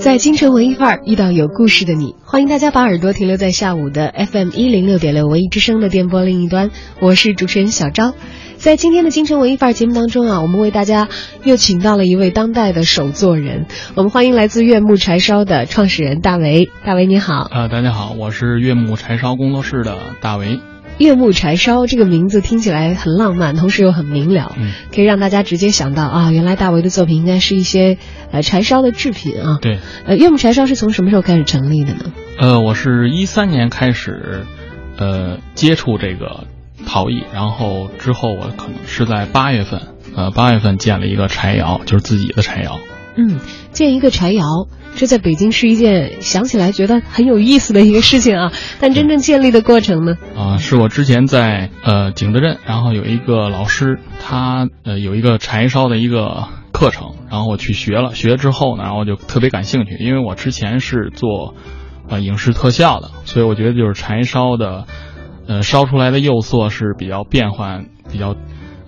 在京城文艺范儿遇到有故事的你，欢迎大家把耳朵停留在下午的 FM 一零六点六文艺之声的电波另一端，我是主持人小昭。在今天的京城文艺范儿节目当中啊，我们为大家又请到了一位当代的手作人，我们欢迎来自悦木柴烧的创始人大为。大为你好，呃，大家好，我是悦木柴烧工作室的大为。悦木柴烧这个名字听起来很浪漫，同时又很明了，嗯，可以让大家直接想到啊，原来大为的作品应该是一些呃柴烧的制品啊。对，呃，悦木柴烧是从什么时候开始成立的呢？呃，我是一三年开始，呃，接触这个陶艺，然后之后我可能是在八月份，呃，八月份建了一个柴窑，就是自己的柴窑。嗯，建一个柴窑，这在北京是一件想起来觉得很有意思的一个事情啊。但真正建立的过程呢？啊、是我之前在呃景德镇，然后有一个老师，他呃有一个柴烧的一个课程，然后我去学了，学了之后呢，然后就特别感兴趣，因为我之前是做呃影视特效的，所以我觉得就是柴烧的，呃烧出来的釉色是比较变幻、比较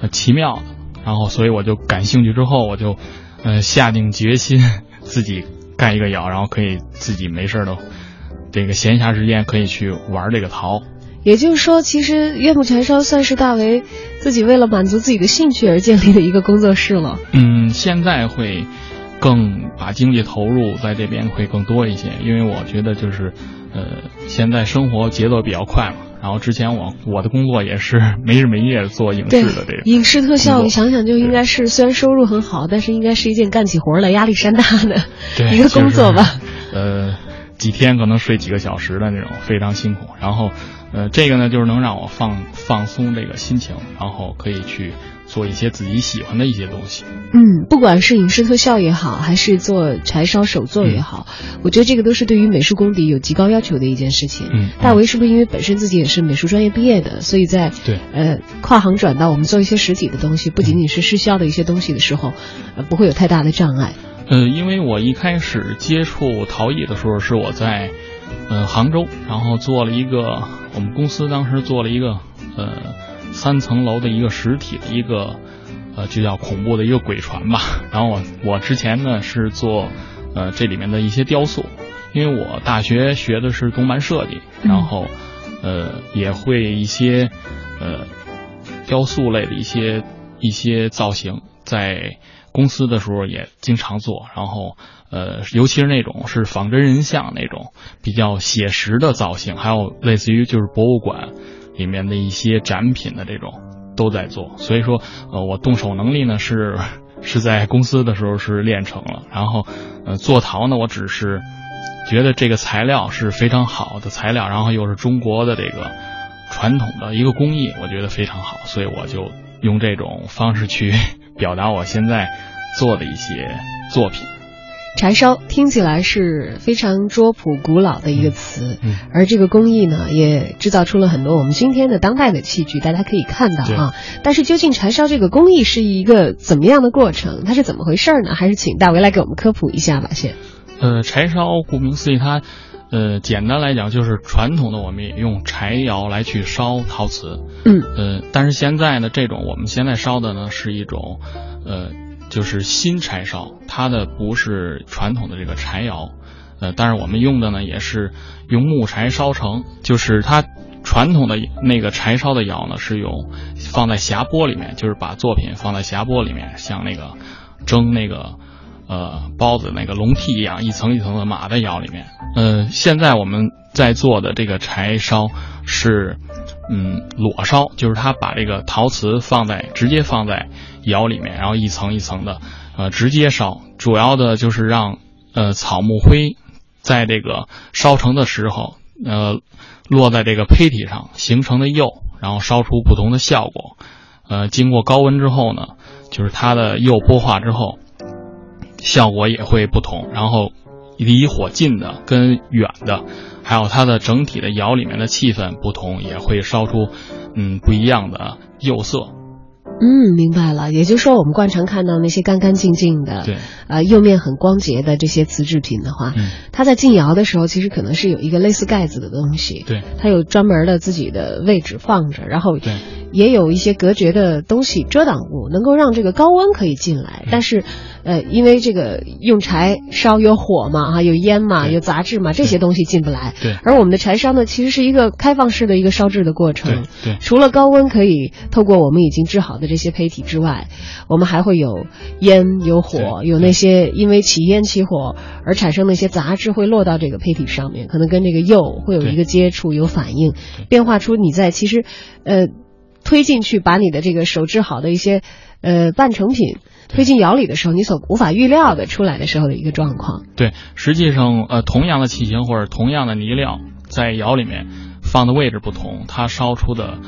呃奇妙的，然后所以我就感兴趣之后，我就呃下定决心 自己盖一个窑，然后可以自己没事儿的这个闲暇时间可以去玩这个陶。也就是说，其实悦木柴烧算是大为自己为了满足自己的兴趣而建立的一个工作室了。嗯，现在会更把精力投入在这边会更多一些，因为我觉得就是，呃，现在生活节奏比较快嘛。然后之前我我的工作也是没日没夜做影视的这个影视特效，你想想就应该是虽然收入很好，但是应该是一件干起活来压力山大的 一个工作吧。就是呃，几天可能睡几个小时的那种，非常辛苦。然后，呃，这个呢就是能让我放放松这个心情，然后可以去做一些自己喜欢的一些东西。嗯，不管是影视特效也好，还是做柴烧手作也好，我觉得这个都是对于美术功底有极高要求的一件事情。嗯大为是不是因为本身自己也是美术专业毕业的，所以在对呃跨行转到我们做一些实体的东西，不仅仅是试销的一些东西的时候，呃不会有太大的障碍。呃，因为我一开始接触陶艺的时候是我在呃杭州，然后做了一个我们公司当时做了一个呃三层楼的一个实体的一个呃就叫恐怖的一个鬼船吧。然后我我之前呢是做呃这里面的一些雕塑，因为我大学学的是动漫设计，然后呃也会一些呃雕塑类的一些一些造型，在公司的时候也经常做，然后呃，尤其是那种是仿真人像那种比较写实的造型，还有类似于就是博物馆里面的一些展品的这种都在做，所以说呃，我动手能力呢是 是在公司的时候是练成了，然后呃，做陶呢，我只是觉得这个材料是非常好的材料，然后又是中国的这个传统的一个工艺，我觉得非常好，所以我就用这种方式去 表达我现在做的一些作品。柴烧听起来是非常拙朴古老的一个词，嗯而这个工艺呢，也制造出了很多我们今天的当代的器具，大家可以看到啊。但是究竟柴烧这个工艺是一个怎么样的过程？它是怎么回事呢？还是请大为来给我们科普一下吧，先。呃，柴烧顾名思义，它呃简单来讲就是传统的我们也用柴窑来去烧陶瓷，嗯呃，但是现在呢，这种我们现在烧的呢是一种呃就是新柴烧，它的不是传统的这个柴窑，呃，但是我们用的呢也是用木柴烧成，就是它传统的那个柴烧的窑呢是用放在匣钵里面，就是把作品放在匣钵里面，像那个蒸那个呃包子那个笼屉一样，一层一层的码在窑里面。呃，现在我们在做的这个柴烧是嗯裸烧，就是它把这个陶瓷放在直接放在窑里面，然后一层一层的呃直接烧，主要的就是让呃草木灰在这个烧成的时候呃落在这个胚体上形成的釉，然后烧出不同的效果。呃，经过高温之后呢，就是它的釉剥化之后，效果也会不同。然后离火近的跟远的，还有它的整体的窑里面的气氛不同，也会烧出嗯不一样的釉色。嗯，明白了。也就是说，我们惯常看到那些干干净净的，对，呃，釉面很光洁的这些瓷制品的话，嗯。它在进窑的时候，其实可能是有一个类似盖子的东西，对。它有专门的自己的位置放着，然后对。也有一些隔绝的东西遮挡物，能够让这个高温可以进嗯。来。但是，呃，因为这个用柴烧有火嘛，啊，有烟嘛，有杂质嘛，这些东西进不来。对而我们的柴烧呢，其实是一个开放式的一个烧制的过程。对对除了高温可以透过我们已经制好的这些胚体之外，我们还会有烟、有火，有那些因为起烟起火而产生的一些杂质会落到这个胚体上面，可能跟这个釉会有一个接触、有反应，变化出你在其实，呃，推进去把你的这个手制好的一些呃半成品推进窑里的时候，你所无法预料的出来的时候的一个状况。对，实际上呃，同样的器型或者同样的泥料，在窑里面放的位置不同，它烧出的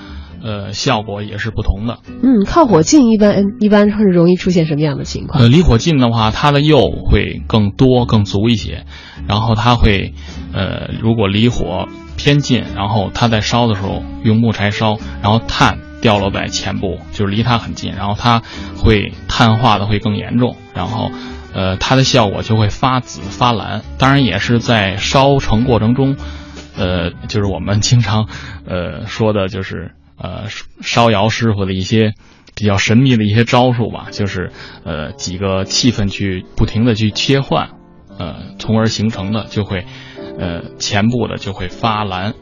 呃效果也是不同的。嗯，靠火近一般一般会容易出现什么样的情况？呃，离火近的话，它的釉会更多、更足一些，然后它会，呃，如果离火偏近，然后它在烧的时候用木柴烧，然后碳掉落在前部，就是离它很近，然后它会碳化的会更严重，然后，呃，它的效果就会发紫发蓝。当然也是在烧成过程中，呃，就是我们经常，呃，说的就是，呃，烧窑师傅的一些。比较神秘的一些招数吧，就是呃几个气氛去不停的去切换，呃，从而形成的就会，呃前部的就会发蓝，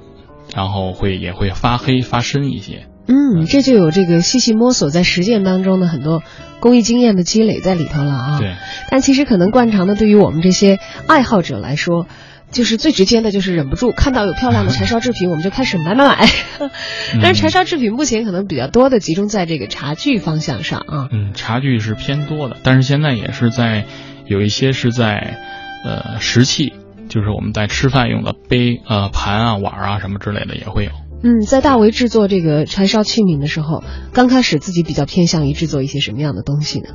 然后会也会发黑发深一些。嗯，这就有这个细细摸索在实践当中的很多工艺经验的积累在里头了啊。对。但其实可能惯常的，对于我们这些爱好者来说，就是最直接的，就是忍不住看到有漂亮的柴烧制品，我们就开始买买买。但是柴烧制品目前可能比较多的集中在这个茶具方向上啊。嗯，茶具是偏多的，但是现在也是在有一些是在呃石器，就是我们在吃饭用的杯、呃盘啊、碗啊什么之类的也会有。嗯，在大为制作这个柴烧器皿的时候，刚开始自己比较偏向于制作一些什么样的东西呢？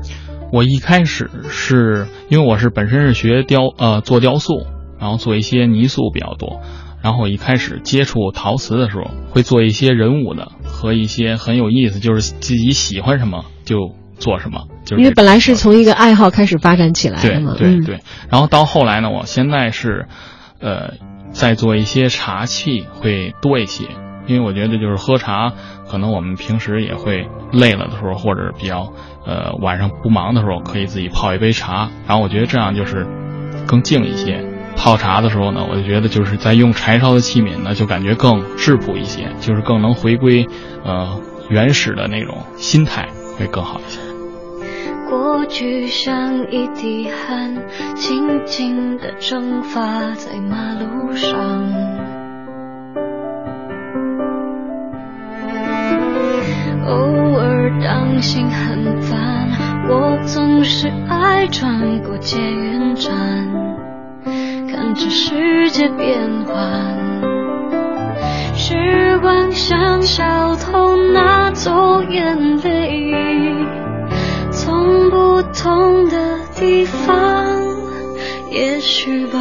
我一开始是因为我是本身是学雕呃做雕塑，然后做一些泥塑比较多。然后我一开始接触陶瓷的时候，会做一些人物的和一些很有意思，就是自己喜欢什么就做什么。就是因为本来是从一个爱好开始发展起来的对嘛。对对。然后到后来呢，我现在是，呃，在做一些茶器会多一些，因为我觉得就是喝茶，可能我们平时也会累了的时候，或者比较呃晚上不忙的时候，可以自己泡一杯茶。然后我觉得这样就是更静一些。泡茶的时候呢，我就觉得就是在用柴烧的器皿呢，就感觉更质朴一些，就是更能回归呃原始的那种心态，会更好一些。过去像一滴汗，轻轻地蒸发在马路上。偶尔当心很烦，我总是爱穿过捷运站。看着世界变幻，时光像小偷拿走眼泪，同的地方，也许吧，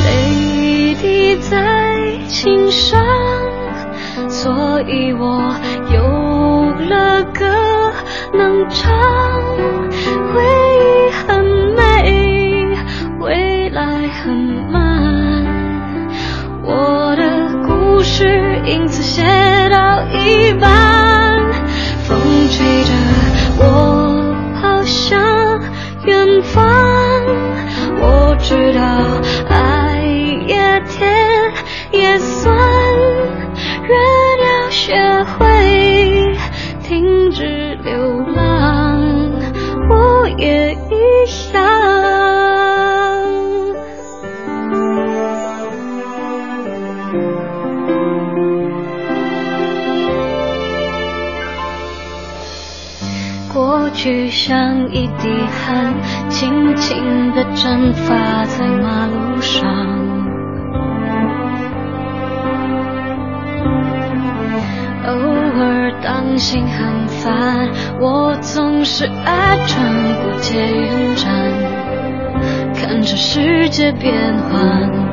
泪滴在琴上，所以我有了歌能唱，回忆很美，未来很慢，我的故事因此写到一半，像一滴汗，轻轻地蒸发在马路上。偶尔当心很烦，我总是爱穿过捷运站，看着世界变幻。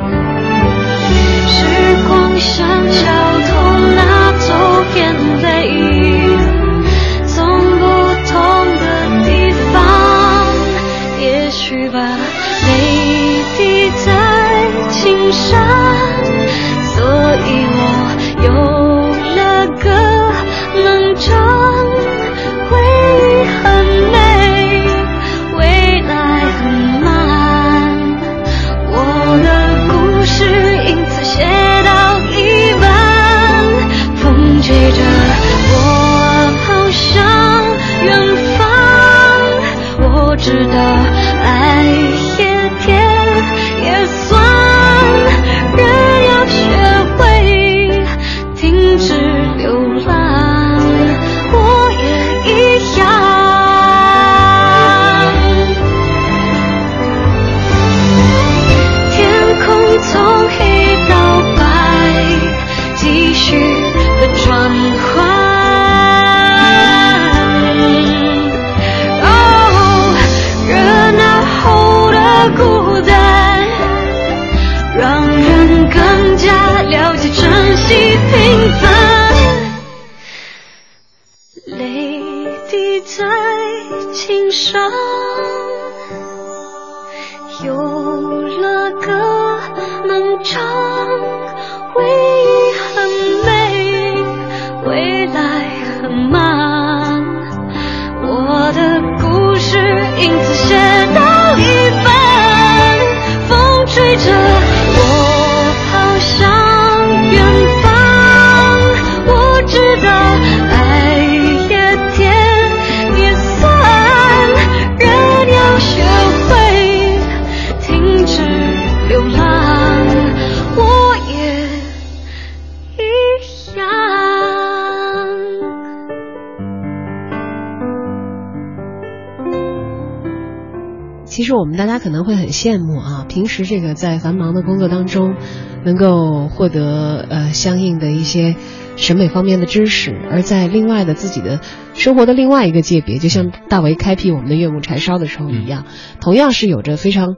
我们大家可能会很羡慕啊，平时这个在繁忙的工作当中，能够获得呃相应的一些审美方面的知识，而在另外的自己的生活的另外一个界别，就像大为开辟我们的悦木柴烧的时候一样，同样是有着非常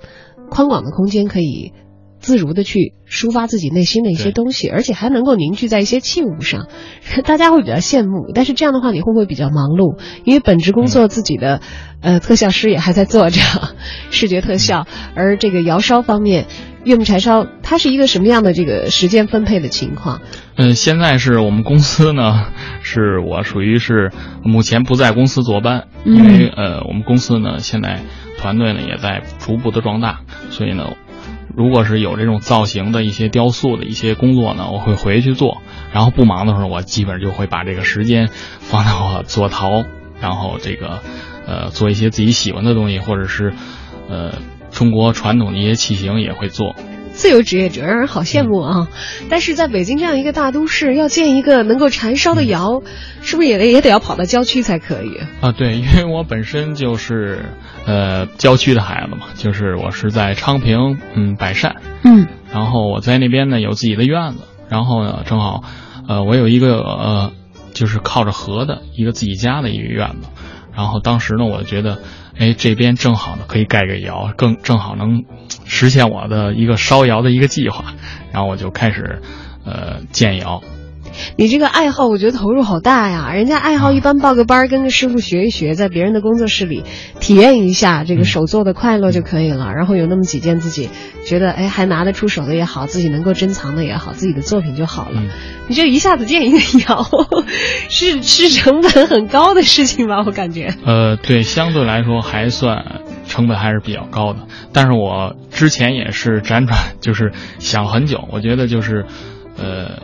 宽广的空间可以。自如的去抒发自己内心的一些东西，而且还能够凝聚在一些器物上，大家会比较羡慕。但是这样的话，你会不会比较忙碌？因为本职工作自己的、呃特效师也还在做着 视觉特效，而这个窑烧方面，岳木柴烧它是一个什么样的这个时间分配的情况？嗯，现在是我们公司呢，是我属于是目前不在公司坐班，嗯因为呃，我们公司呢现在团队呢也在逐步的壮大，所以呢，如果是有这种造型的一些雕塑的一些工作呢，我会回去做，然后不忙的时候，我基本就会把这个时间放到我做陶，然后这个呃做一些自己喜欢的东西，或者是呃中国传统的一些器型也会做。自由职业者让人好羡慕啊！但是在北京这样一个大都市，要建一个能够柴烧的窑，是不是也得也得要跑到郊区才可以？啊，对，因为我本身就是呃郊区的孩子嘛，就是我是在昌平，嗯，百善，嗯。然后我在那边呢有自己的院子，然后呢正好，呃，我有一个呃就是靠着河的一个自己家的一个院子，然后当时呢我觉得，哎，这边正好呢可以盖个窑，更正好能实现我的一个烧窑的一个计划，然后我就开始呃建窑。你这个爱好，我觉得投入好大呀！人家爱好一般报个班儿，跟个师傅学一学，在别人的工作室里体验一下这个手做的快乐就可以了。然后有那么几件自己觉得哎还拿得出手的也好，自己能够珍藏的也好，自己的作品就好了。嗯你这一下子建一个窑，是是成本很高的事情吧？我感觉。呃，对，相对来说还算成本还是比较高的。但是我之前也是辗转，就是想了很久。我觉得就是，呃，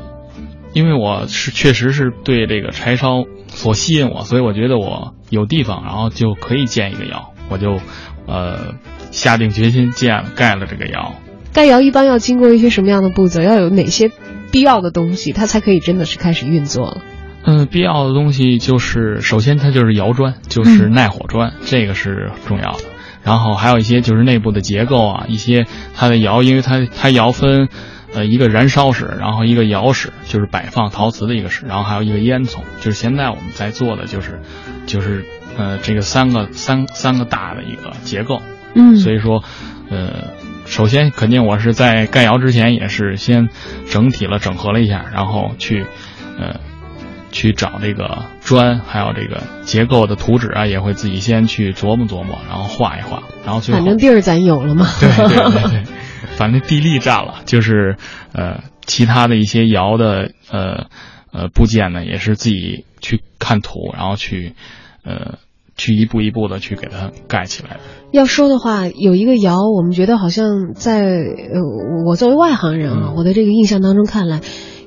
因为我是确实是对这个柴烧所吸引我，所以我觉得我有地方，然后就可以建一个窑，我就呃下定决心建了盖了这个窑。盖窑一般要经过一些什么样的步骤？要有哪些必要的东西，它才可以真的是开始运作了？嗯，必要的东西就是，首先它就是窑砖，就是耐火砖，这个是重要的。然后还有一些就是内部的结构啊，一些它的窑，因为它它窑分，呃，一个燃烧室，然后一个窑室，就是摆放陶瓷的一个室，然后还有一个烟囱，就是现在我们在做的就是，就是呃这个三个三三个大的一个结构。嗯所以说，呃，首先肯定我是在盖窑之前也是先整体了整合了一下，然后去，呃，去找这个砖，还有这个结构的图纸啊，也会自己先去琢磨琢磨，然后画一画，然后最后反正地儿咱有了嘛。对对对对，反正地利占了，就是呃，其他的一些窑的呃呃部件呢，也是自己去看图，然后去呃去一步一步的去给它盖起来。要说的话，有一个窑，我们觉得好像在呃，我作为外行人啊，嗯我的这个印象当中看来，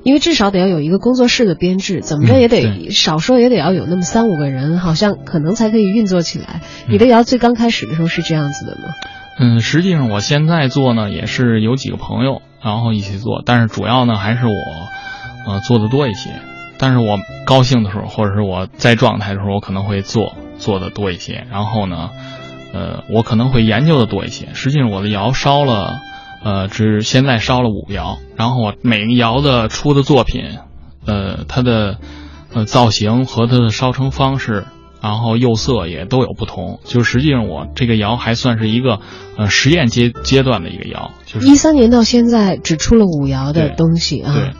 因为至少得要有一个工作室的编制，怎么着嗯也得、对少说也得要有那么三五个人，好像可能才可以运作起来。嗯你的窑最刚开始的时候是这样子的吗？嗯，实际上我现在做呢，也是有几个朋友，然后一起做，但是主要呢还是我，呃，做的多一些。但是我高兴的时候，或者是我在状态的时候，我可能会做做的多一些。然后呢，呃，我可能会研究的多一些。实际上我的窑烧了，呃，只现在烧了五窑，然后我每个窑的出的作品，呃，它的呃造型和它的烧成方式。然后釉色也都有不同，就实际上我这个窑还算是一个呃实验阶阶段的一个窑，就是一三年到现在只出了五窑的东西啊。对，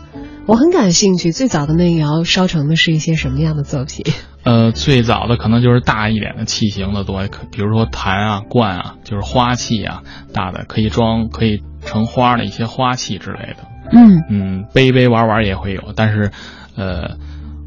我很感兴趣，最早的那个窑烧成的是一些什么样的作品？呃，最早的可能就是大一点的器型的多，可比如说坛啊、罐啊，就是花器啊，大的可以装可以盛花的一些花器之类的。嗯嗯，杯杯玩玩也会有，但是，呃，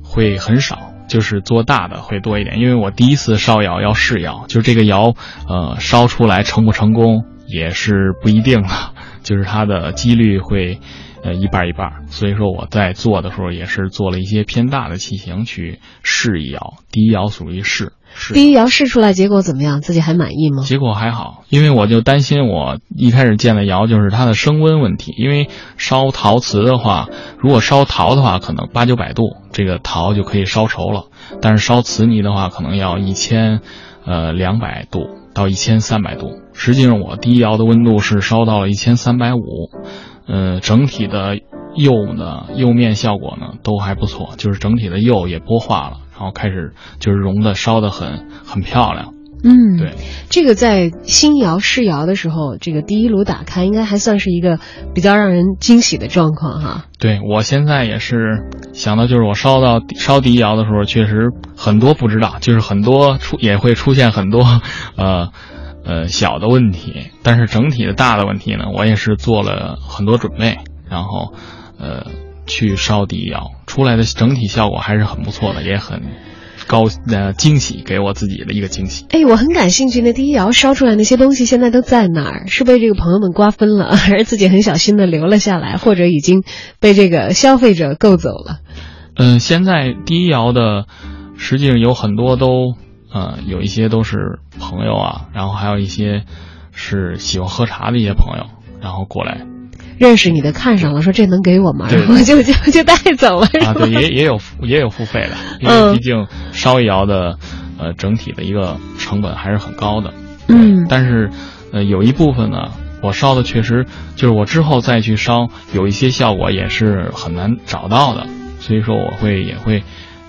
会很少，就是做大的会多一点。因为我第一次烧窑要试窑，就是这个窑，呃，烧出来成不成功也是不一定的，就是它的几率会，呃，一半一半。所以说我在做的时候也是做了一些偏大的器型去试一窑，第一窑属于试。试第一窑试出来结果怎么样？自己还满意吗？结果还好，因为我就担心我一开始建的窑就是它的升温问题，因为烧陶瓷的话，如果烧陶的话，可能八九百度这个陶就可以烧熟了，但是烧瓷泥的话，可能要一千，呃两百度到一千三百度。实际上我第一窑的温度是烧到了一千三百五，呃，整体的釉呢釉面效果呢都还不错，就是整体的釉也玻化了。然后开始就是熔的烧的很很漂亮，嗯，对，这个在新窑试窑的时候，这个第一炉打开，应该还算是一个比较让人惊喜的状况哈。对我现在也是想到，就是我烧到烧第一窑的时候，确实很多不知道，就是很多出也会出现很多呃呃小的问题，但是整体的大的问题呢，我也是做了很多准备，然后呃。去烧第一窑出来的整体效果还是很不错的，也很高呃惊喜，给我自己的一个惊喜。哎，我很感兴趣，那第一窑烧出来那些东西现在都在哪儿？是被这个朋友们瓜分了，还是自己很小心的留了下来，或者已经被这个消费者购走了？嗯，现在第一窑的实际上有很多都呃有一些都是朋友啊，然后还有一些是喜欢喝茶的一些朋友，然后过来。认识你的看上了，说这能给我吗？然后就就就带走了。啊，对，也也有也有付费的，因为毕竟烧一窑的，呃，整体的一个成本还是很高的。嗯，但是，呃，有一部分呢，我烧的确实就是我之后再去烧，有一些效果也是很难找到的，所以说我会也会，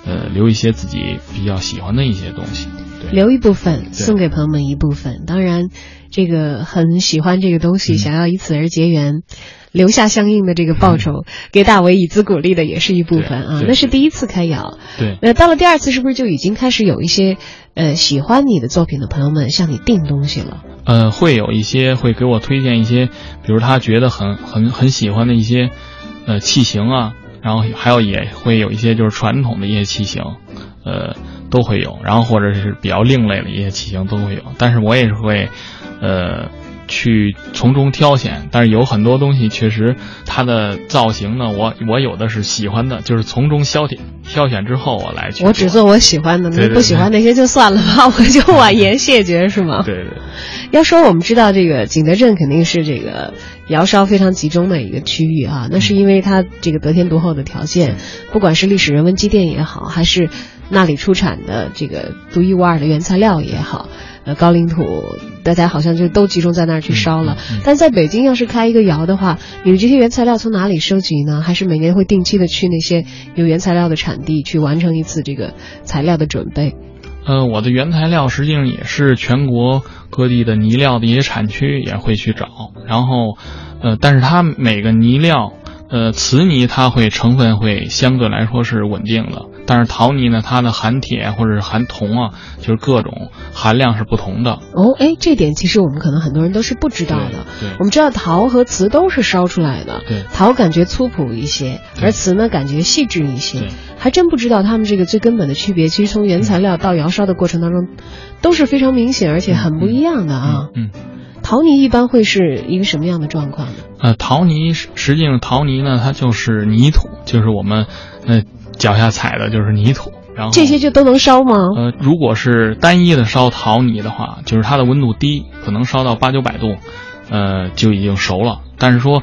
呃，留一些自己比较喜欢的一些东西。留一部分送给朋友们一部分，当然，这个很喜欢这个东西，想要以此而结缘，留下相应的这个报酬，给大为以资鼓励的也是一部分啊。那是第一次开窑，对。那到了第二次，是不是就已经开始有一些呃喜欢你的作品的朋友们向你订东西了？呃，会有一些会给我推荐一些，比如他觉得很很很喜欢的一些呃器型啊，然后还有也会有一些就是传统的一些骑行，呃。都会有，然后或者是比较另类的一些骑行都会有，但是我也是会，呃，去从中挑选。但是有很多东西确实它的造型呢，我我有的是喜欢的，就是从中挑选挑选之后我来去。我只做我喜欢的，你不喜欢那些就算了吧，我就婉言谢绝，是吗？对对。要说我们知道这个景德镇肯定是这个窑烧非常集中的一个区域啊，那是因为它这个得天独厚的条件，不管是历史人文积淀也好，还是。那里出产的这个独一无二的原材料也好，呃，高岭土，大家好像就都集中在那儿去烧了。但在北京要是开一个窑的话，你的这些原材料从哪里收集呢？还是每年会定期的去那些有原材料的产地去完成一次这个材料的准备？呃，我的原材料实际上也是全国各地的泥料的一些产区也会去找，然后，呃，但是它每个泥料，呃，瓷泥它会成分会相对来说是稳定的。但是陶泥呢，它的含铁或者是含铜啊，就是各种含量是不同的。哦，哎，这点其实我们可能很多人都是不知道的。对，我们知道陶和瓷都是烧出来的。对，陶感觉粗朴一些，而瓷呢感觉细致一些。还真不知道它们这个最根本的区别。其实从原材料到窑烧的过程当中，都是非常明显而且很不一样的啊。嗯，陶泥一般会是一个什么样的状况呢？呃，陶泥实际上陶泥呢，它就是泥土，就是我们呃。脚下踩的就是泥土，然后这些就都能烧吗？呃，如果是单一的烧陶泥的话，就是它的温度低，可能烧到八九百度，呃，就已经熟了。但是说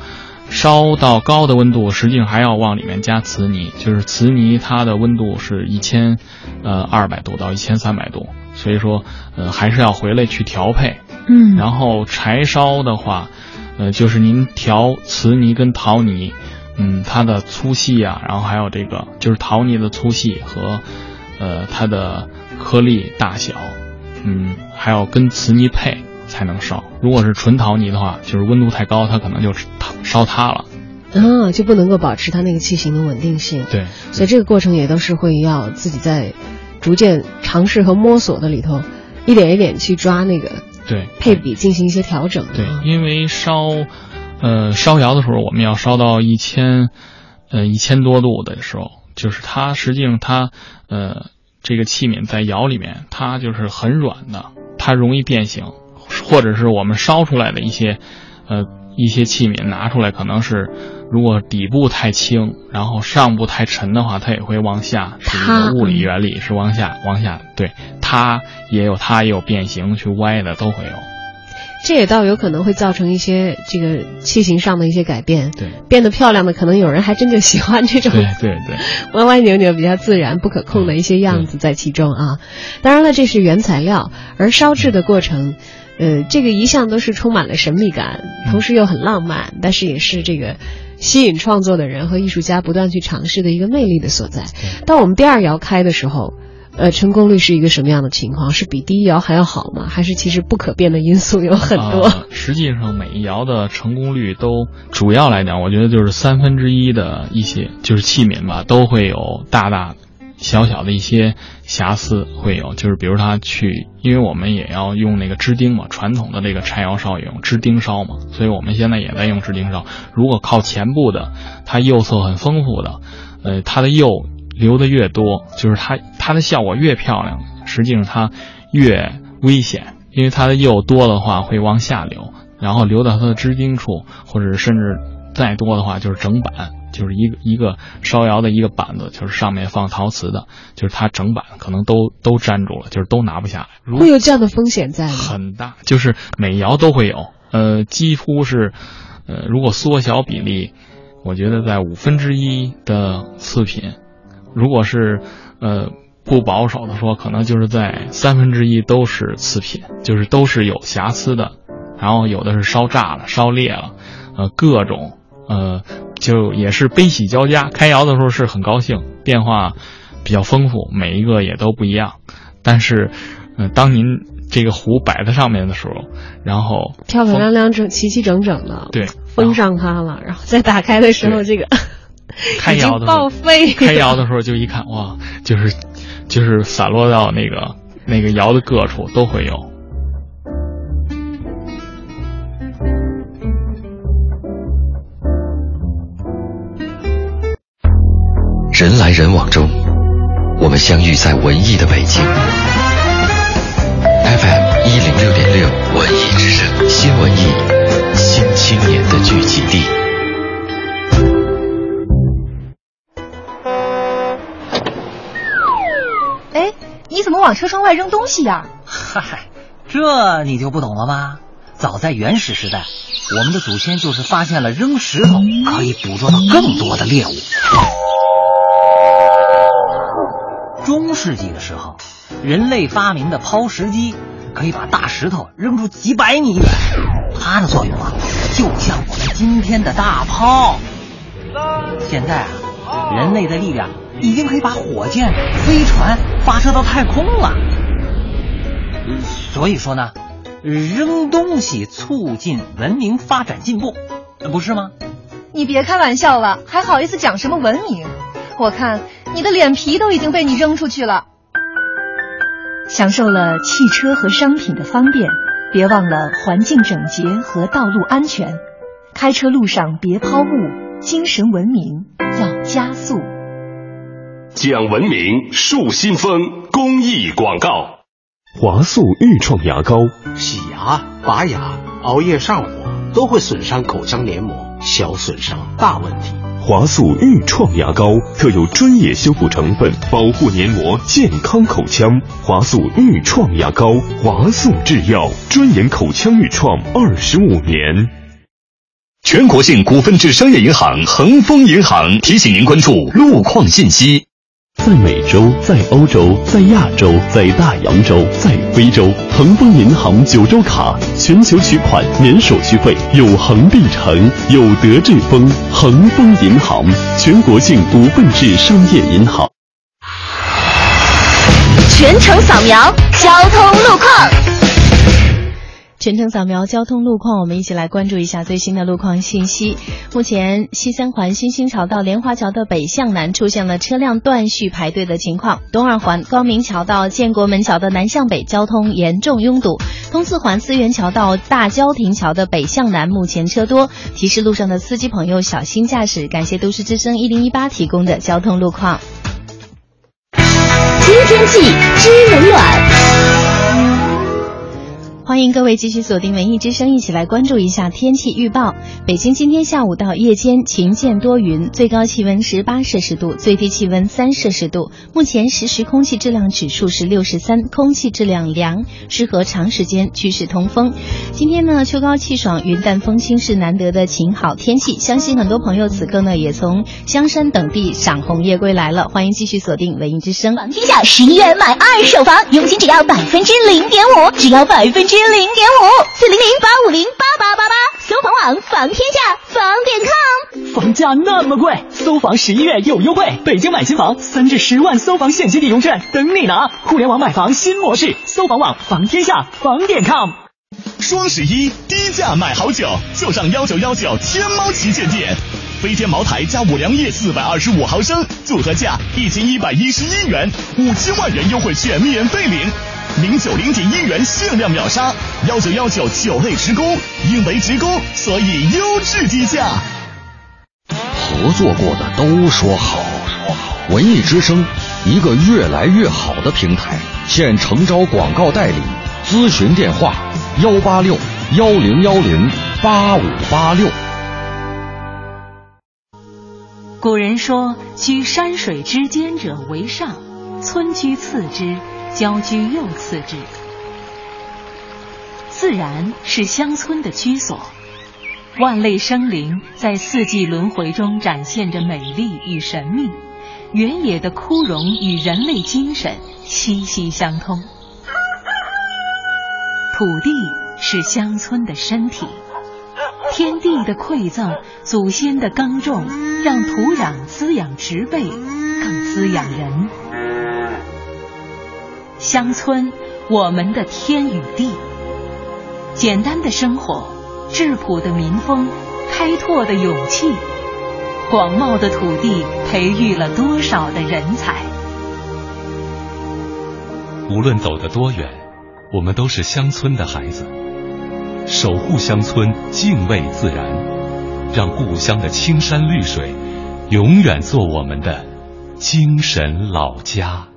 烧到高的温度，实际上还要往里面加瓷泥，就是瓷泥它的温度是一千呃二百度到一千三百度，所以说呃还是要回来去调配。嗯，然后柴烧的话，呃，就是您调瓷泥跟陶泥。嗯，它的粗细啊，然后还有这个就是陶泥的粗细和，呃，它的颗粒大小，嗯，还要跟瓷泥配才能烧。如果是纯陶泥的话，就是温度太高，它可能就烧塌了，啊，就不能够保持它那个器型的稳定性。对，所以这个过程也都是会要自己在。逐渐尝试和摸索的里头，一点一点去抓那个对配比进行一些调整。对，因为烧，呃，烧窑的时候，我们要烧到一千，呃，一千多度的时候，就是它实际上它，呃，这个器皿在窑里面，它就是很软的，它容易变形，或者是我们烧出来的一些，呃，一些器皿拿出来，可能是如果底部太轻，然后上部太沉的话，它也会往下，是一个物理原理，是往下往下，对，它也有它也有变形去歪的，都会有。这也倒有可能会造成一些这个器型上的一些改变，对，变得漂亮的，可能有人还真就喜欢这种，对对对，歪歪扭扭、比较自然、不可控的一些样子在其中啊。当然了，这是原材料，而烧制的过程，呃，这个一向都是充满了神秘感，同时又很浪漫，但是也是这个吸引创作的人和艺术家不断去尝试的一个魅力的所在。当我们第二窑开的时候。呃，成功率是一个什么样的情况？是比第一窑还要好吗？还是其实不可变的因素有很多？实际上，每一窑的成功率都主要来讲，我觉得就是三分之一的一些就是器皿吧，都会有大大小小的一些瑕疵会有。就是比如它去，因为我们也要用那个支钉嘛，传统的这个柴窑烧用支钉烧嘛，所以我们现在也在用支钉烧。如果靠前部的，它釉色很丰富的，呃，它的釉。流的越多，就是它它的效果越漂亮，实际上它越危险，因为它的釉多的话会往下流，然后流到它的支钉处，或者甚至再多的话就是整板，就是一个一个烧窑的一个板子，就是上面放陶瓷的，就是它整板可能都都粘住了，就是都拿不下来。会有这样的风险在吗？很大，就是每窑都会有，呃，几乎是，呃，如果缩小比例，我觉得在五分之一的次品。如果是，呃，不保守的说，可能就是在三分之一都是次品，就是都是有瑕疵的，然后有的是烧炸了、烧裂了，呃，各种，呃，就也是悲喜交加。开窑的时候是很高兴，变化比较丰富，每一个也都不一样。但是，嗯，当您这个壶摆在上面的时候，然后漂漂亮亮、整齐齐整整的，对，封上它了，然后再打开的时候，这个。开窑的报废。开窑的时候就一看，哇，就是，就是散落到那个那个窑的各处都会有。人来人往中，我们相遇在文艺的北京。FM 一零六点六文艺之声，新文艺，新青年的聚集地。你怎么往车窗外扔东西呀？嗨，这你就不懂了吧？早在原始时代，我们的祖先就是发现了扔石头可以捕捉到更多的猎物。中世纪的时候，人类发明的抛石机可以把大石头扔出几百米远，它的作用啊，就像我们今天的大炮。现在啊，人类的力量。已经可以把火箭、飞船发射到太空了。所以说呢，扔东西促进文明发展进步，不是吗？你别开玩笑了，还好意思讲什么文明？我看你的脸皮都已经被你扔出去了。享受了汽车和商品的方便，别忘了环境整洁和道路安全。开车路上别抛物，精神文明要加速。讲文明树新风公益广告，华素愈创牙膏，洗牙、拔牙、熬夜上火都会损伤口腔黏膜，小损伤大问题。华素愈创牙膏特有专业修复成分，保护黏膜，健康口腔。华素愈创牙膏，华素制药，专研口腔愈创二十五年。全国性股份制商业银行恒丰银行提醒您关注路况信息。在美洲，在欧洲，在亚洲，在大洋洲，在非洲，恒丰银行九州卡全球取款免手续费，有恒必成，有德智丰。恒丰银行，全国性股份制商业银行。全程扫描交通路况。全程扫描交通路况，我们一起来关注一下最新的路况信息。目前西三环新兴桥到莲花桥的北向南出现了车辆断续排队的情况，东二环光明桥到建国门桥的南向北交通严重拥堵，东四环思源桥到大郊亭桥的北向南目前车多，提示路上的司机朋友小心驾驶。感谢都市之声一零一八提供的交通路况。知天气，知冷暖。欢迎各位继续锁定文艺之声，一起来关注一下天气预报。北京今天下午到夜间晴间多云，最高气温十八摄氏度，最低气温三摄氏度。目前实时空气质量指数是六十三，空气质量良，适合长时间居室通风。今天呢，秋高气爽，云淡风轻是难得的晴好天气。相信很多朋友此刻呢也从香山等地赏红叶归来了。欢迎继续锁定文艺之声。房天下十一月买二手房，佣金只要百分之零点五，只要百分之。零点五四零零八五零八八八八，搜房网房天下房点 com。房价那么贵，搜房十一月有优惠，北京买新房三至十万搜房现金抵用券等你拿。互联网买房新模式，搜房网房天下房点 com。双十一低价买好酒，就上幺九幺九天猫旗舰店，飞天茅台加五粮液四百二十五毫升，组合价一千一百一十一元，五千万元优惠券免费领。零九零点一元限量秒杀，幺九幺九酒类职工，因为职工所以优质低价。合作过的都说好，说好。文艺之声，一个越来越好的平台，现诚招广告代理，咨询电话幺八六幺零幺零八五八六。古人说：“居山水之间者为上，村居次之。”郊居又次之，自然是乡村的居所。万类生灵在四季轮回中展现着美丽与神秘，原野的枯荣与人类精神息息相通。土地是乡村的身体，天地的馈赠，祖先的耕种，让土壤滋养植被，更滋养人。乡村，我们的天与地。简单的生活，质朴的民风，开拓的勇气，广袤的土地培育了多少的人才。无论走得多远，我们都是乡村的孩子。守护乡村，敬畏自然，让故乡的青山绿水永远做我们的精神老家。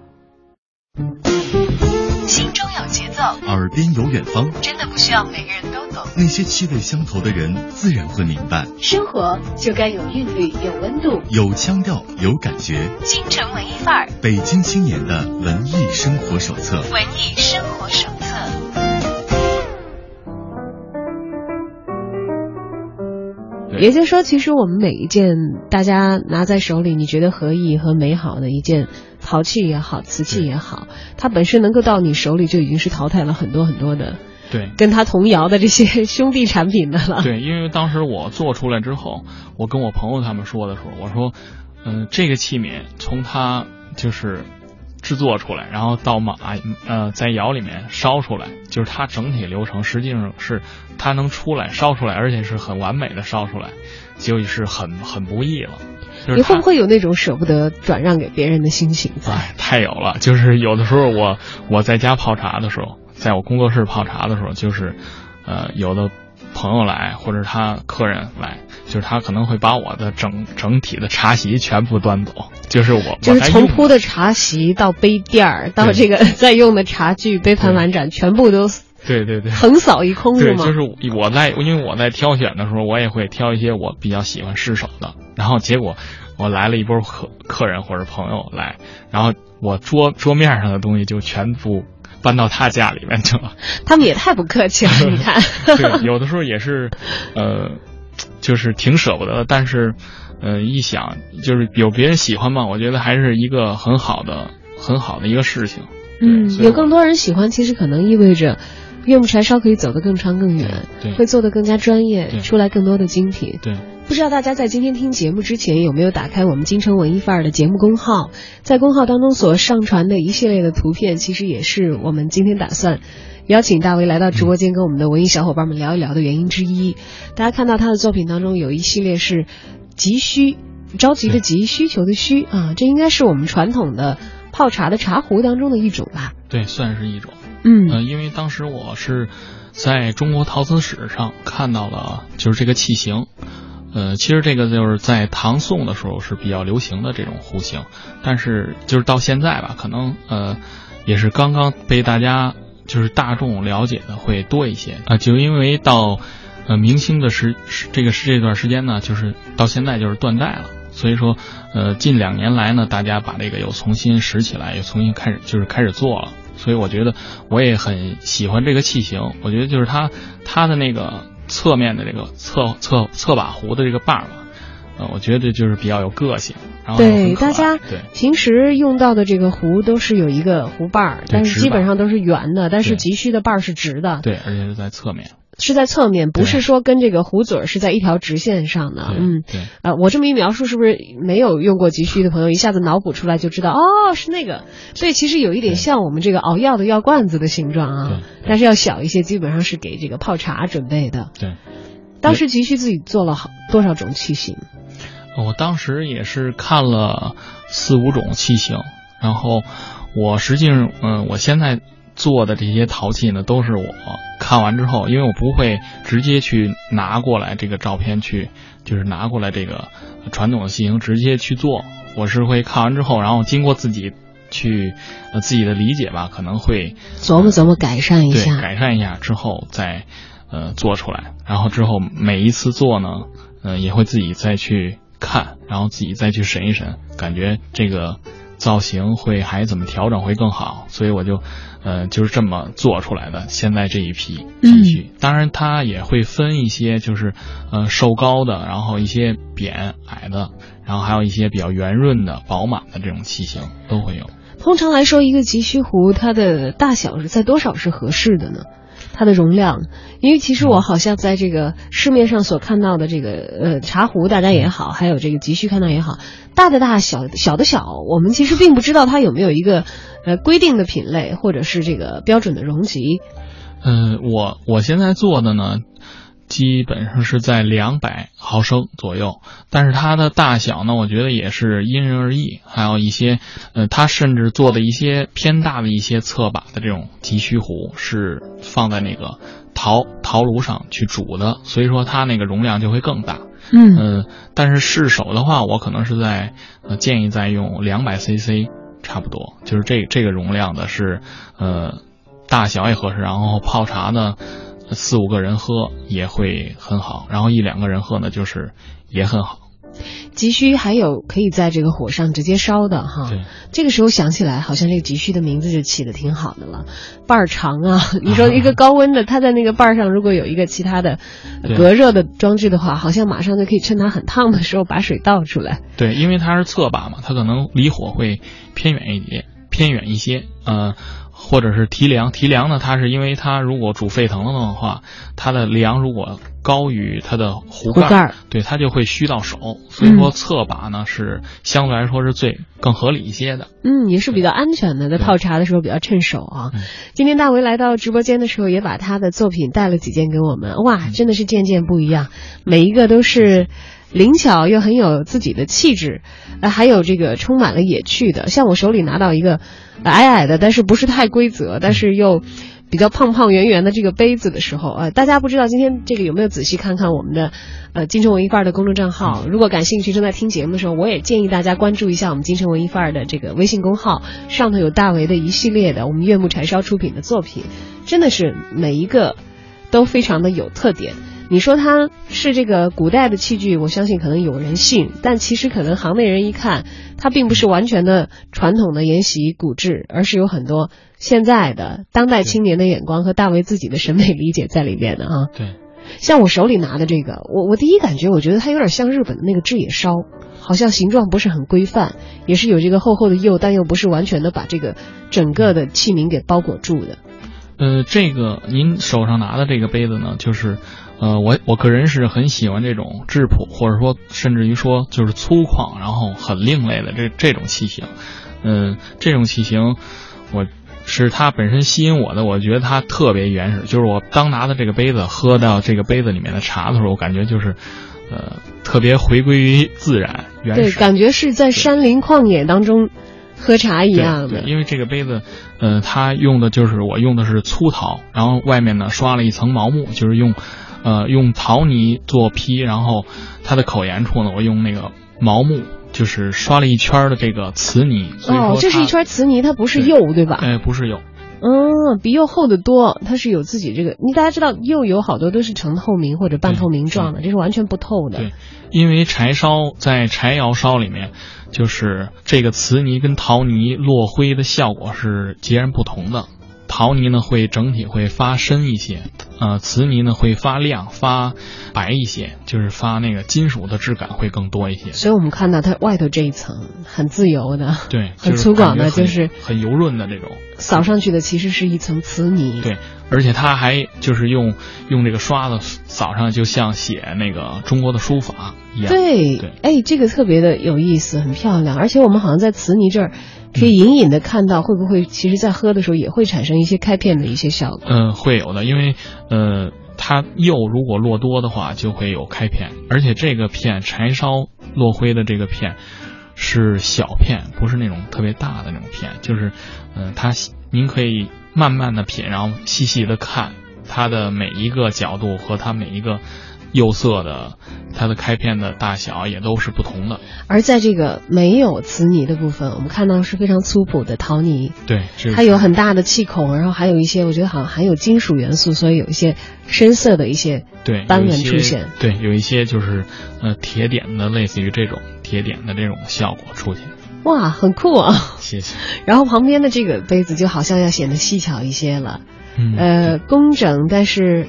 心中有节奏，耳边有远方，真的不需要每个人都懂。那些气味相投的人，自然会明白。生活就该有韵律，有温度，有腔调，有感觉。京城文艺范儿，北京青年的文艺生活手册。文艺生活手册。也就是说，其实我们每一件大家拿在手里，你觉得合意和美好的一件。陶器也好，瓷器也好，它本身能够到你手里，就已经是淘汰了很多很多的，对，跟他同窑的这些兄弟产品的了。对，因为当时我做出来之后，我跟我朋友他们说的时候，我说，嗯，这个器皿从它就是制作出来，然后到马呃在窑里面烧出来，就是它整体流程实际上是它能出来烧出来，而且是很完美的烧出来，就是很很不易了。你会不会有那种舍不得转让给别人的心情？哎，太有了！就是有的时候我我在家泡茶的时候，在我工作室泡茶的时候，就是呃有的朋友来或者他客人来，就是他可能会把我的整整体的茶席全部端走，就是我就是从铺的茶席到杯垫儿到这个 在用的茶具、杯盘碗盏，全部都对对对横扫一空是吗？就是我在因为我在挑选的时候，我也会挑一些我比较喜欢失手的。然后结果，我来了一波客客人或者朋友来，然后我桌 桌面上的东西就全部搬到他家里面去了。他们也太不客气了，你看。对，有的时候也是，呃，就是挺舍不得，但是，呃，一想就是有别人喜欢嘛，我觉得还是一个很好的、很好的一个事情。嗯，有更多人喜欢，其实可能意味着。岳木柴烧可以走得更长更远，会做得更加专业，出来更多的精品。对，不知道大家在今天听节目之前有没有打开我们京城文艺范儿的节目公号，在公号当中所上传的一系列的图片，其实也是我们今天打算邀请大为来到直播间跟我们的文艺小伙伴们聊一聊的原因之一。大家看到他的作品当中有一系列是急需，着急的急，需求的需啊，这应该是我们传统的泡茶的茶壶当中的一种吧？对，算是一种。嗯，呃，因为当时我是在中国陶瓷史上看到了，就是这个器型。呃，其实这个就是在唐宋的时候是比较流行的这种壶型，但是就是到现在吧，可能呃也是刚刚被大家就是大众了解的会多一些。啊，就因为到呃明星的时这个是这段时间呢，就是到现在就是断代了，所以说呃近两年来呢，大家把这个又重新拾起来，又重新开始就是开始做了，所以我觉得我也很喜欢这个器型，我觉得就是它它的那个。侧面的这个侧侧侧把壶的这个把儿吧，呃，我觉得这就是比较有个性。然后对大家对平时用到的这个壶都是有一个壶把儿，但是基本上都是圆的，但是急需的把儿是直的。对，而且是在侧面。是在侧面，不是说跟这个壶嘴是在一条直线上的。嗯，对。呃，我这么一描述，是不是没有用过急需的朋友一下子脑补出来就知道？哦，是那个。所以其实有一点像我们这个熬药的药罐子的形状啊，但是要小一些，基本上是给这个泡茶准备的。对。当时急需自己做了好多少种器型？我当时也是看了四五种器型，然后我实际上，嗯，我现在。做的这些陶器呢，都是我看完之后，因为我不会直接去拿过来这个照片去，就是拿过来这个传统的器型直接去做，我是会看完之后，然后经过自己去呃自己的理解吧，可能会琢磨琢磨改善一下，对，改善一下之后再呃做出来，然后之后每一次做呢，呃也会自己再去看，然后自己再去审一审，感觉这个造型会还怎么调整会更好，所以我就。呃，就是这么做出来的。现在这一批急需，当然它也会分一些，就是呃瘦高的，然后一些扁矮的，然后还有一些比较圆润的、饱满的这种器型都会有。通常来说，一个急需壶它的大小是在多少是合适的呢？它的容量，因为其实我好像在这个市面上所看到的这个呃茶壶，大家也好，还有这个急需看到也好，大的大小小的小，我们其实并不知道它有没有一个呃规定的品类或者是这个标准的容积。嗯，我我现在做的呢。基本上是在两百毫升左右，但是它的大小呢，我觉得也是因人而异。还有一些，呃，它甚至做的一些偏大的一些侧把的这种急需壶，是放在那个陶陶炉上去煮的，所以说它那个容量就会更大。嗯，但是试手的话，我可能是在呃建议在用两百 CC 差不多，就是这这个容量的是，呃，大小也合适，然后泡茶呢。四五个人喝也会很好，然后一两个人喝呢，就是也很好。急需还有可以在这个火上直接烧的哈。对。这个时候想起来，好像这个急需的名字就起的挺好的了。瓣儿长啊，你说 一个高温的，它在那个瓣儿上如果有一个其他的隔热的装置的话，好像马上就可以趁它很烫的时候把水倒出来。对，因为它是侧把嘛，它可能离火会偏远一点，偏远一些。呃。或者是提梁，提梁呢？它是因为它如果煮沸腾了的话，它的梁如果高于它的壶盖，对它就会虚到手。所以说侧把呢是相对来说是最更合理一些的。嗯，也是比较安全的，在泡茶的时候比较趁手啊。今天大为来到直播间的时候，也把他的作品带了几件给我们。哇，真的是件件不一样，每一个都是灵巧又很有自己的气质，呃，还有这个充满了野趣的。像我手里拿到一个。矮矮的，但是不是太规则，但是又比较胖胖圆圆的这个杯子的时候，呃，大家不知道今天这个有没有仔细看看我们的呃京城文艺范儿的公众账号？如果感兴趣，正在听节目的时候，我也建议大家关注一下我们京城文艺范儿的这个微信公号，上头有大为的一系列的我们悦木柴烧出品的作品，真的是每一个都非常的有特点。你说它是这个古代的器具，我相信可能有人信，但其实可能行内人一看，它并不是完全的传统的沿袭古制，而是有很多现在的当代青年的眼光和大为自己的审美理解在里面的啊。对，像我手里拿的这个，我我第一感觉，我觉得它有点像日本的那个制野烧，好像形状不是很规范，也是有这个厚厚的釉，但又不是完全的把这个整个的器皿给包裹住的。呃，这个您手上拿的这个杯子呢，就是，呃，我我个人是很喜欢这种质朴，或者说甚至于说就是粗犷，然后很另类的这这种器型。嗯、这种器型，我是它本身吸引我的，我觉得它特别原始。就是我当拿的这个杯子喝到这个杯子里面的茶的时候，我感觉就是，呃，特别回归于自然原对，始。感觉是在山林旷野当中喝茶一样的。对对，因为这个杯子，呃，它用的就是我用的是粗陶，然后外面呢刷了一层毛木，就是用，呃，用陶泥做坯，然后它的口沿处呢，我用那个毛木，就是刷了一圈的这个瓷泥。哦，这是一圈瓷泥，它不是釉，对吧？哎，不是釉。嗯，比釉厚得多，它是有自己这个。你大家知道釉有好多都是呈透明或者半透明状的，这是完全不透的。对，因为柴烧在柴窑烧里面，就是这个瓷泥跟陶泥落灰的效果是截然不同的。陶泥呢会整体会发深一些，呃，瓷泥呢会发亮、发白一些，就是发那个金属的质感会更多一些。所以我们看到它外头这一层很自由的，对，很就是粗犷的，就是很油润的这种。扫上去的其实是一层瓷泥。对，而且它还就是用用这个刷子扫上，就像写那个中国的书法一样。对，对，哎，这个特别的有意思，很漂亮。而且我们好像在瓷泥这儿可以隐隐的看到，会不会其实在喝的时候也会产生一些开片的一些效果。嗯、会有的，因为呃，它釉如果落多的话，就会有开片，而且这个片柴烧落灰的这个片是小片，不是那种特别大的那种片，就是嗯、它您可以慢慢的品，然后细细的看它的每一个角度和它每一个釉色的它的开片的大小也都是不同的。而在这个没有瓷泥的部分，我们看到是非常粗朴的陶泥，对，这它有很大的气孔，然后还有一些我觉得好像含有金属元素，所以有一些深色的一些对斑纹出现。对，有一些就是呃铁点的，类似于这种铁点的这种效果出现。哇，很酷啊！谢谢。然后旁边的这个杯子就好像要显得细巧一些了，嗯呃，工整，但是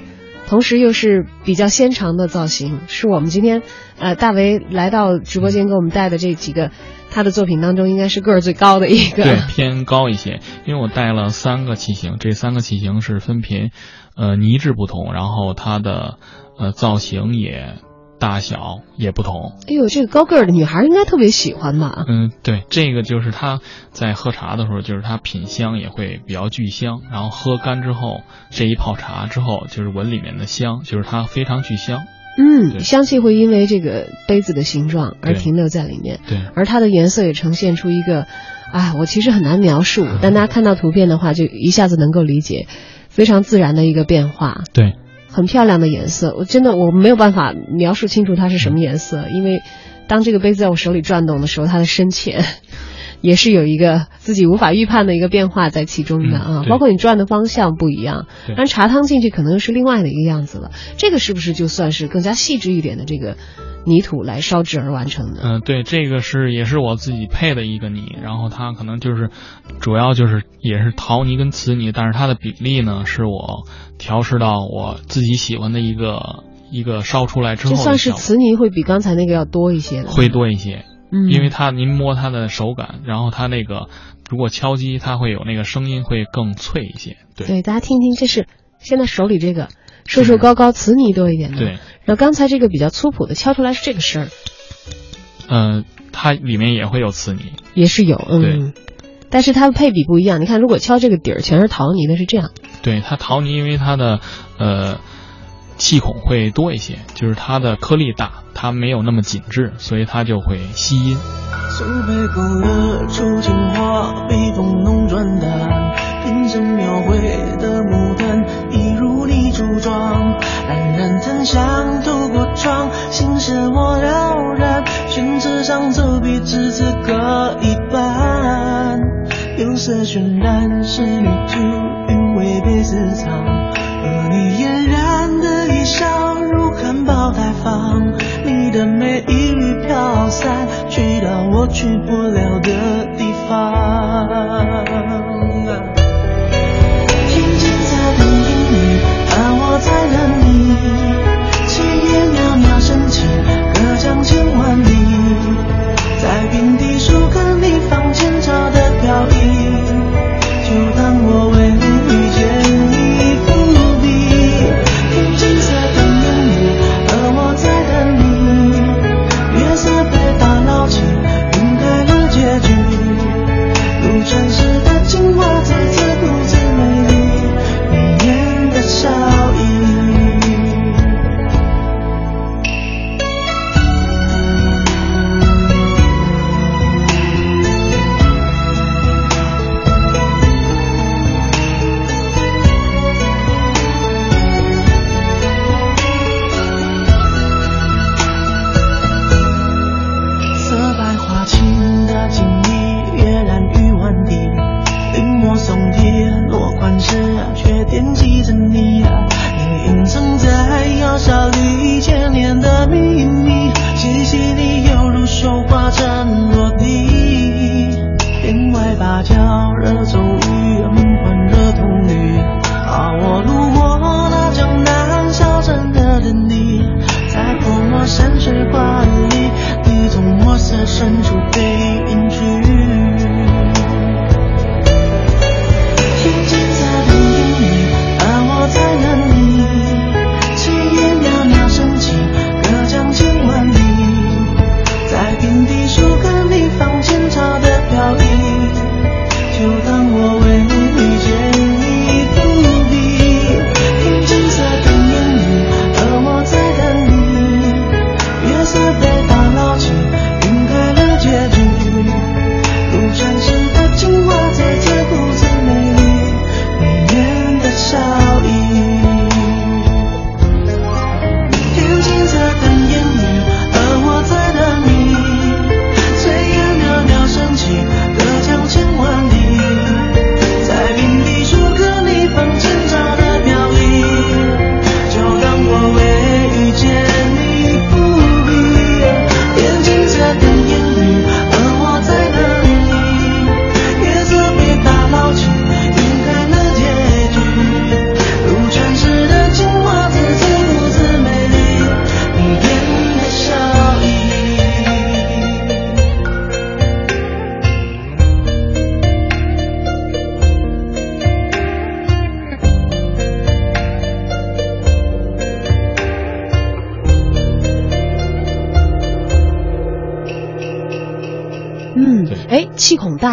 同时又是比较纤长的造型，是我们今天呃大为来到直播间给我们带的这几个他的作品当中，应该是个儿最高的一个。对，偏高一些，因为我带了三个器型，这三个器型是分频呃泥质不同，然后它的呃造型也大小也不同。哎呦，这个高个儿的女孩应该特别喜欢吧？嗯，对，这个就是她在喝茶的时候，就是它品香也会比较聚香，然后喝干之后，这一泡茶之后，就是闻里面的香，就是它非常聚香。嗯，香气会因为这个杯子的形状而停留在里面，对，而它的颜色也呈现出一个，哎，我其实很难描述，但大家看到图片的话，就一下子能够理解，非常自然的一个变化。对，很漂亮的颜色，我真的我没有办法描述清楚它是什么颜色，因为当这个杯子在我手里转动的时候，它的深浅 也是有一个自己无法预判的一个变化在其中的啊，嗯包括你转的方向不一样，对但茶汤进去可能又是另外的一个样子了。这个是不是就算是更加细致一点的这个泥土来烧制而完成的？嗯、对，这个是也是我自己配的一个泥，然后它可能就是主要就是也是陶泥跟瓷泥，但是它的比例呢是我调试到我自己喜欢的一个一个烧出来之后这的效果。算是瓷泥会比刚才那个要多一些的，会多一些，嗯。因为它您摸它的手感，然后它那个如果敲击，它会有那个声音会更脆一些，对。对，大家听听，这是现在手里这个瘦瘦高高瓷泥多一点的，对，然后刚才这个比较粗朴的敲出来是这个声儿，嗯、它里面也会有瓷泥，也是有，嗯，但是它的配比不一样。你看，如果敲这个底儿全是陶泥的，是这样，对它陶泥，因为它的呃气孔会多一些，就是它的颗粒大，它没有那么紧致，所以它就会吸音。手背勾勒出情话，被风弄转淡，平生描绘的牡丹，梳妆，冉冉檀香透过窗，心事我了然，宣纸上走笔只字各一半，釉色渲染是旅途，韵味被私藏，而你嫣然的一笑如含苞待放，你的美一缕飘散，去到我去不了的地方。在等你，炊烟袅袅升起，隔江千万里，在平地树根里放前朝的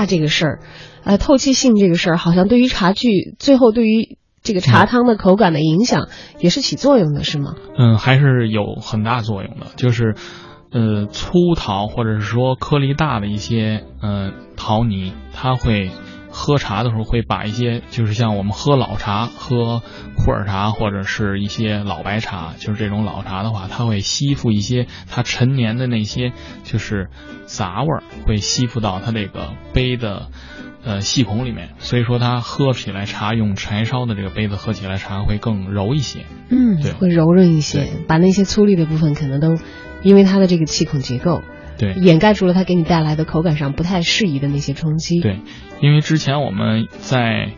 这个事儿，呃，透气性这个事儿，好像对于茶具最后对于这个茶汤的口感的影响也是起作用的，是吗？嗯，还是有很大作用的，就是，呃，粗陶或者是说颗粒大的一些呃陶泥，它会喝茶的时候会把一些，就是像我们喝老茶、喝普洱茶或者是一些老白茶，就是这种老茶的话，它会吸附一些它陈年的那些就是杂味儿，会吸附到它这个杯的。呃，细孔里面，所以说它喝起来茶用柴烧的这个杯子喝起来茶会更柔一些。嗯，对会柔润一些，把那些粗粝的部分可能都因为它的这个气孔结构，对，掩盖住了它给你带来的口感上不太适宜的那些冲击。对，因为之前我们在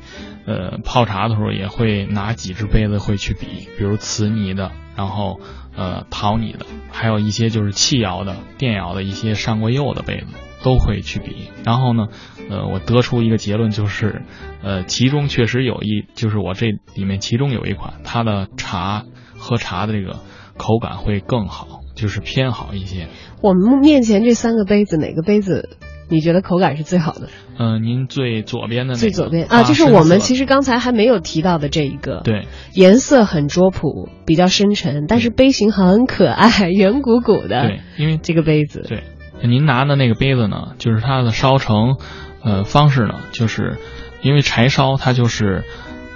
呃泡茶的时候也会拿几只杯子会去比，比如瓷泥的，然后呃陶泥的，还有一些就是器窑的、电窑的一些上过釉的杯子。都会去比，然后呢，呃，我得出一个结论，就是，呃，其中确实有一，就是我这里面其中有一款，它的茶喝茶的这个口感会更好，就是偏好一些。我们面前这三个杯子，哪个杯子你觉得口感是最好的？嗯、呃，您最左边的那个最左边啊，就是我们其实刚才还没有提到的这一个，对，颜色很拙朴，比较深沉，但是杯型很可爱，圆鼓鼓的。对，因为这个杯子，对。您拿的那个杯子呢，就是它的烧成，呃，方式呢，就是因为柴烧它就是，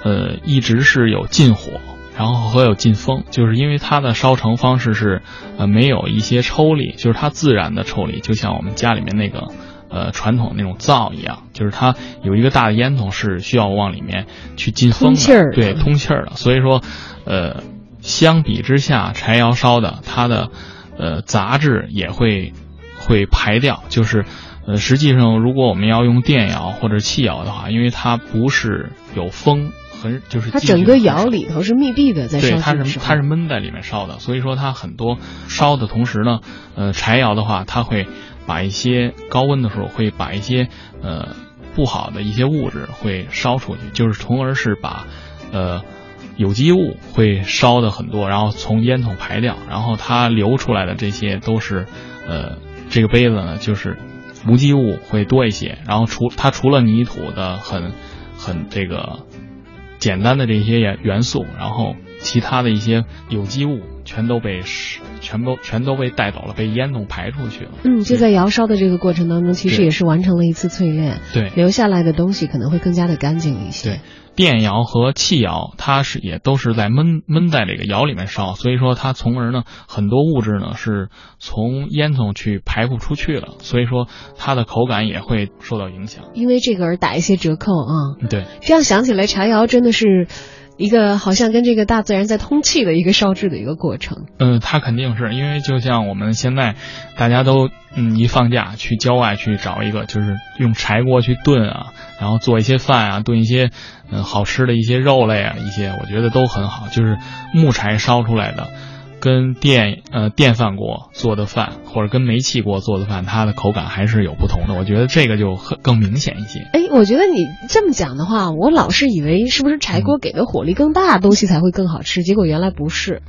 呃，一直是有近火，然后和有进风，就是因为它的烧成方式是，呃，没有一些抽力，就是它自然的抽力，就像我们家里面那个，呃，传统那种灶一样，就是它有一个大的烟筒是需要往里面去进风的，对，通气儿的，所以说，呃，相比之下，柴窑烧的它的，呃，杂质也会。会排掉，就是，呃，实际上如果我们要用电窑或者气窑的话，因为它不是有风，很就是它整个窑里头是密闭的，在烧对，它是它是闷在里面烧的，所以说它很多烧的同时呢，呃，柴窑的话，它会把一些高温的时候会把一些呃不好的一些物质会烧出去，就是从而是把呃有机物会烧的很多，然后从烟囱排掉，然后它流出来的这些都是呃。这个杯子呢，就是无机物会多一些，然后除它除了泥土的很很这个简单的这些元素，然后其他的一些有机物全都被全都全都被带走了，被烟囱排出去了。嗯，就在窑烧的这个过程当中，其实也是完成了一次淬炼，对，留下来的东西可能会更加的干净一些。对。电窑和气窑，它是也都是在闷闷在这个窑里面烧，所以说它从而呢很多物质呢是从烟囱去排不出去了，所以说它的口感也会受到影响，因为这个而打一些折扣啊。对，这样想起来，柴窑真的是。一个好像跟这个大自然在通气的一个烧制的一个过程。嗯，它肯定是因为就像我们现在大家都嗯一放假去郊外去找一个就是用柴锅去炖啊，然后做一些饭啊，炖一些嗯好吃的一些肉类啊，一些我觉得都很好，就是木柴烧出来的。跟电呃电饭锅做的饭，或者跟煤气锅做的饭，它的口感还是有不同的。我觉得这个就很更明显一些。哎，我觉得你这么讲的话，我老是以为是不是柴锅给的火力更大，东西才会更好吃，结果原来不是。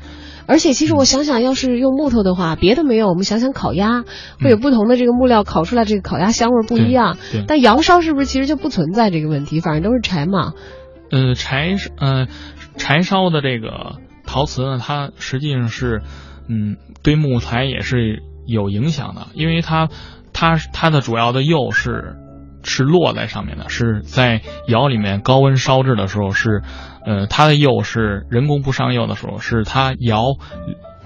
而且其实我想想，要是用木头的话，别的没有，我们想想烤鸭会有不同的这个木料烤出来，这个烤鸭香味不一样。但窑烧是不是其实就不存在这个问题？反正都是柴嘛。呃，柴呃柴烧的这个。陶瓷呢，它实际上是，嗯，对木材也是有影响的，因为它，它它的主要的釉是是落在上面的，是在窑里面高温烧制的时候是，呃，它的釉是人工不上釉的时候，是它窑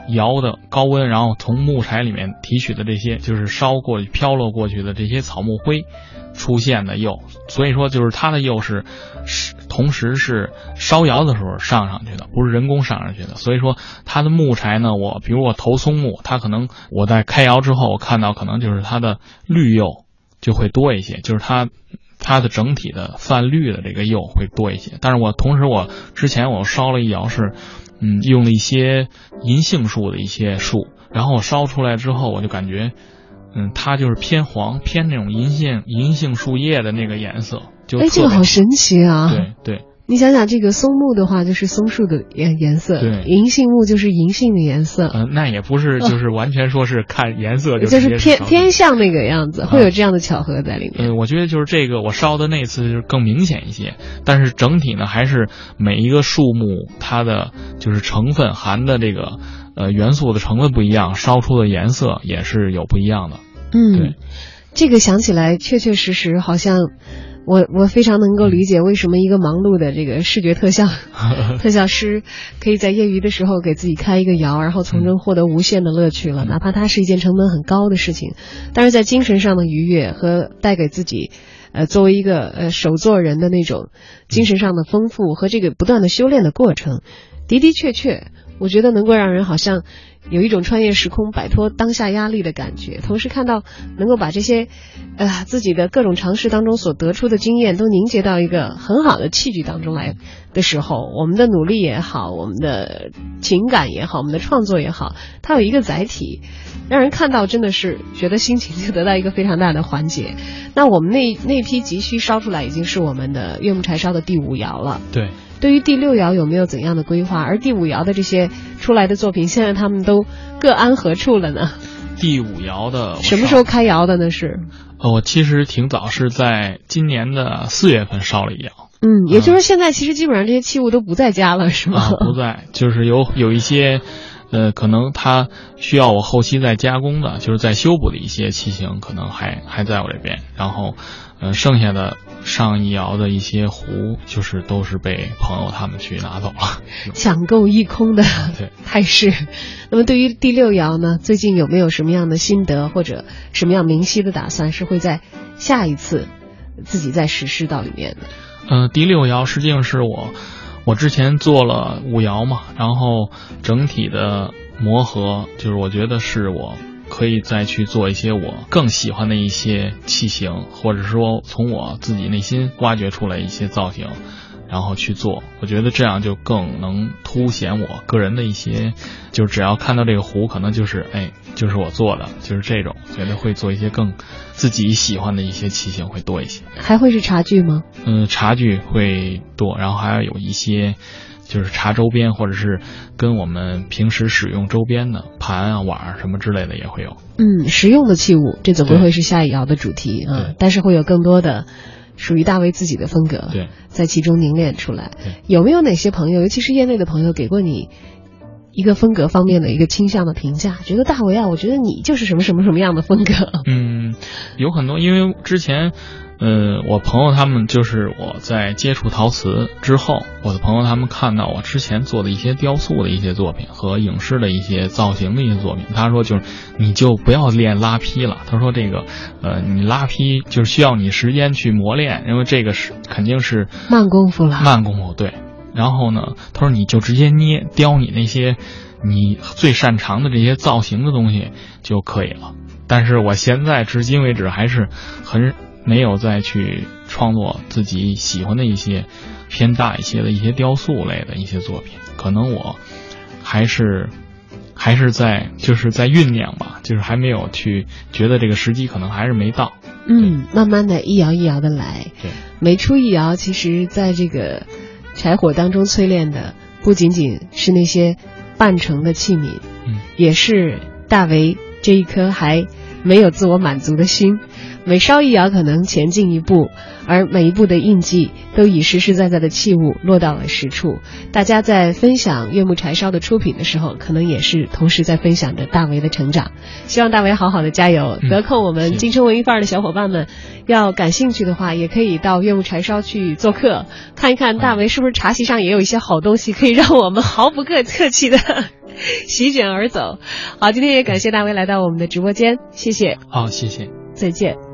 窑的高温，然后从木材里面提取的这些就是烧过飘落过去的这些草木灰。出现的釉，所以说就是它的釉是，是同时是烧窑的时候上上去的，不是人工上上去的。所以说它的木材呢，我比如我投松木，它可能我在开窑之后，我看到可能就是它的绿釉就会多一些，就是它它的整体的泛绿的这个釉会多一些。但是我同时我之前我烧了一窑是，嗯，用了一些银杏树的一些树，然后我烧出来之后，我就感觉。嗯，它就是偏黄，偏那种银杏银杏树叶的那个颜色，就哎，这个好神奇啊！对对，你想想，这个松木的话就是松树的颜颜色，对，银杏木就是银杏的颜色。嗯，那也不是，就是完全说是看颜色就就是偏偏向那个样子，会有这样的巧合在里面。嗯，我觉得就是这个我烧的那次就是更明显一些，但是整体呢，还是每一个树木它的就是成分含的这个呃元素的成分不一样，烧出的颜色也是有不一样的。嗯，这个想起来确确实实好像，我我非常能够理解为什么一个忙碌的这个视觉特效 特效师，可以在业余的时候给自己开一个窑，然后从中获得无限的乐趣了。哪怕它是一件成本很高的事情，但是在精神上的愉悦和带给自己，呃，作为一个呃手作人的那种精神上的丰富和这个不断的修炼的过程，的的确确，我觉得能够让人好像。有一种穿越时空、摆脱当下压力的感觉，同时看到能够把这些，呃，自己的各种尝试当中所得出的经验都凝结到一个很好的器具当中来的时候，我们的努力也好，我们的情感也好，我们的创作也好，它有一个载体，让人看到真的是觉得心情就得到一个非常大的缓解。那我们那那批急需烧出来，已经是我们的岳木柴烧的第五窑了。对。对于第六爻有没有怎样的规划？而第五爻的这些出来的作品，现在他们都各安何处了呢？第五爻的什么时候开窑的呢？是？呃，我其实挺早，是在今年的四月份烧了一窑。嗯，也就是现在其实基本上这些器物都不在家了，是吗？不在，就是有有一些，呃，可能它需要我后期再加工的，就是在修补的一些器型，可能还还在我这边。然后。呃，剩下的上一窑的一些壶，就是都是被朋友他们去拿走了，抢购一空的 态势。那么对于第六窑呢，最近有没有什么样的心得或者什么样明晰的打算？是会在下一次自己再实施到里面的？嗯，第六窑实际上是我，我之前做了五窑嘛，然后整体的磨合，就是我觉得是我。可以再去做一些我更喜欢的一些器型，或者说从我自己内心挖掘出来一些造型，然后去做。我觉得这样就更能凸显我个人的一些，就只要看到这个壶，可能就是哎，就是我做的，就是这种。觉得会做一些更自己喜欢的一些器型会多一些。还会是茶具吗？嗯，茶具会多，然后还要有一些。就是查周边，或者是跟我们平时使用周边的盘啊、碗啊什么之类的也会有。嗯，实用的器物，这怎么会是下一窑的主题啊。但是会有更多的属于大为自己的风格，对，在其中凝练出来。有没有哪些朋友，尤其是业内的朋友，给过你一个风格方面的一个倾向的评价？觉得大为啊，我觉得你就是什么什么什么样的风格？嗯，有很多，因为之前。呃，我朋友他们就是我在接触陶瓷之后，我的朋友他们看到我之前做的一些雕塑的一些作品和影视的一些造型的一些作品，他说就是你就不要练拉坯了，他说这个呃你拉坯就是需要你时间去磨练，因为这个是肯定是慢功夫了，慢功夫对。然后呢，他说你就直接捏雕你那些你最擅长的这些造型的东西就可以了。但是我现在至今为止还是很。没有再去创作自己喜欢的一些偏大一些的一些雕塑类的一些作品，可能我还是还是在就是在酝酿吧，就是还没有去觉得这个时机可能还是没到。嗯，慢慢的一摇一摇的来。对，每出一摇，其实在这个柴火当中淬炼的不仅仅是那些半成的器皿，嗯，也是大为这一颗还没有自我满足的心。每烧一窑，可能前进一步，而每一步的印记都以实实在在的器物落到了实处。大家在分享悦木柴烧的出品的时候，可能也是同时在分享着大为的成长。希望大为好好的加油。得空我们京城文艺范儿的小伙伴们，要感兴趣的话，也可以到悦木柴烧去做客，看一看大为是不是茶席上也有一些好东西，可以让我们毫不客客气的 席卷而走。好，今天也感谢大为来到我们的直播间，谢谢。好，谢谢，再见。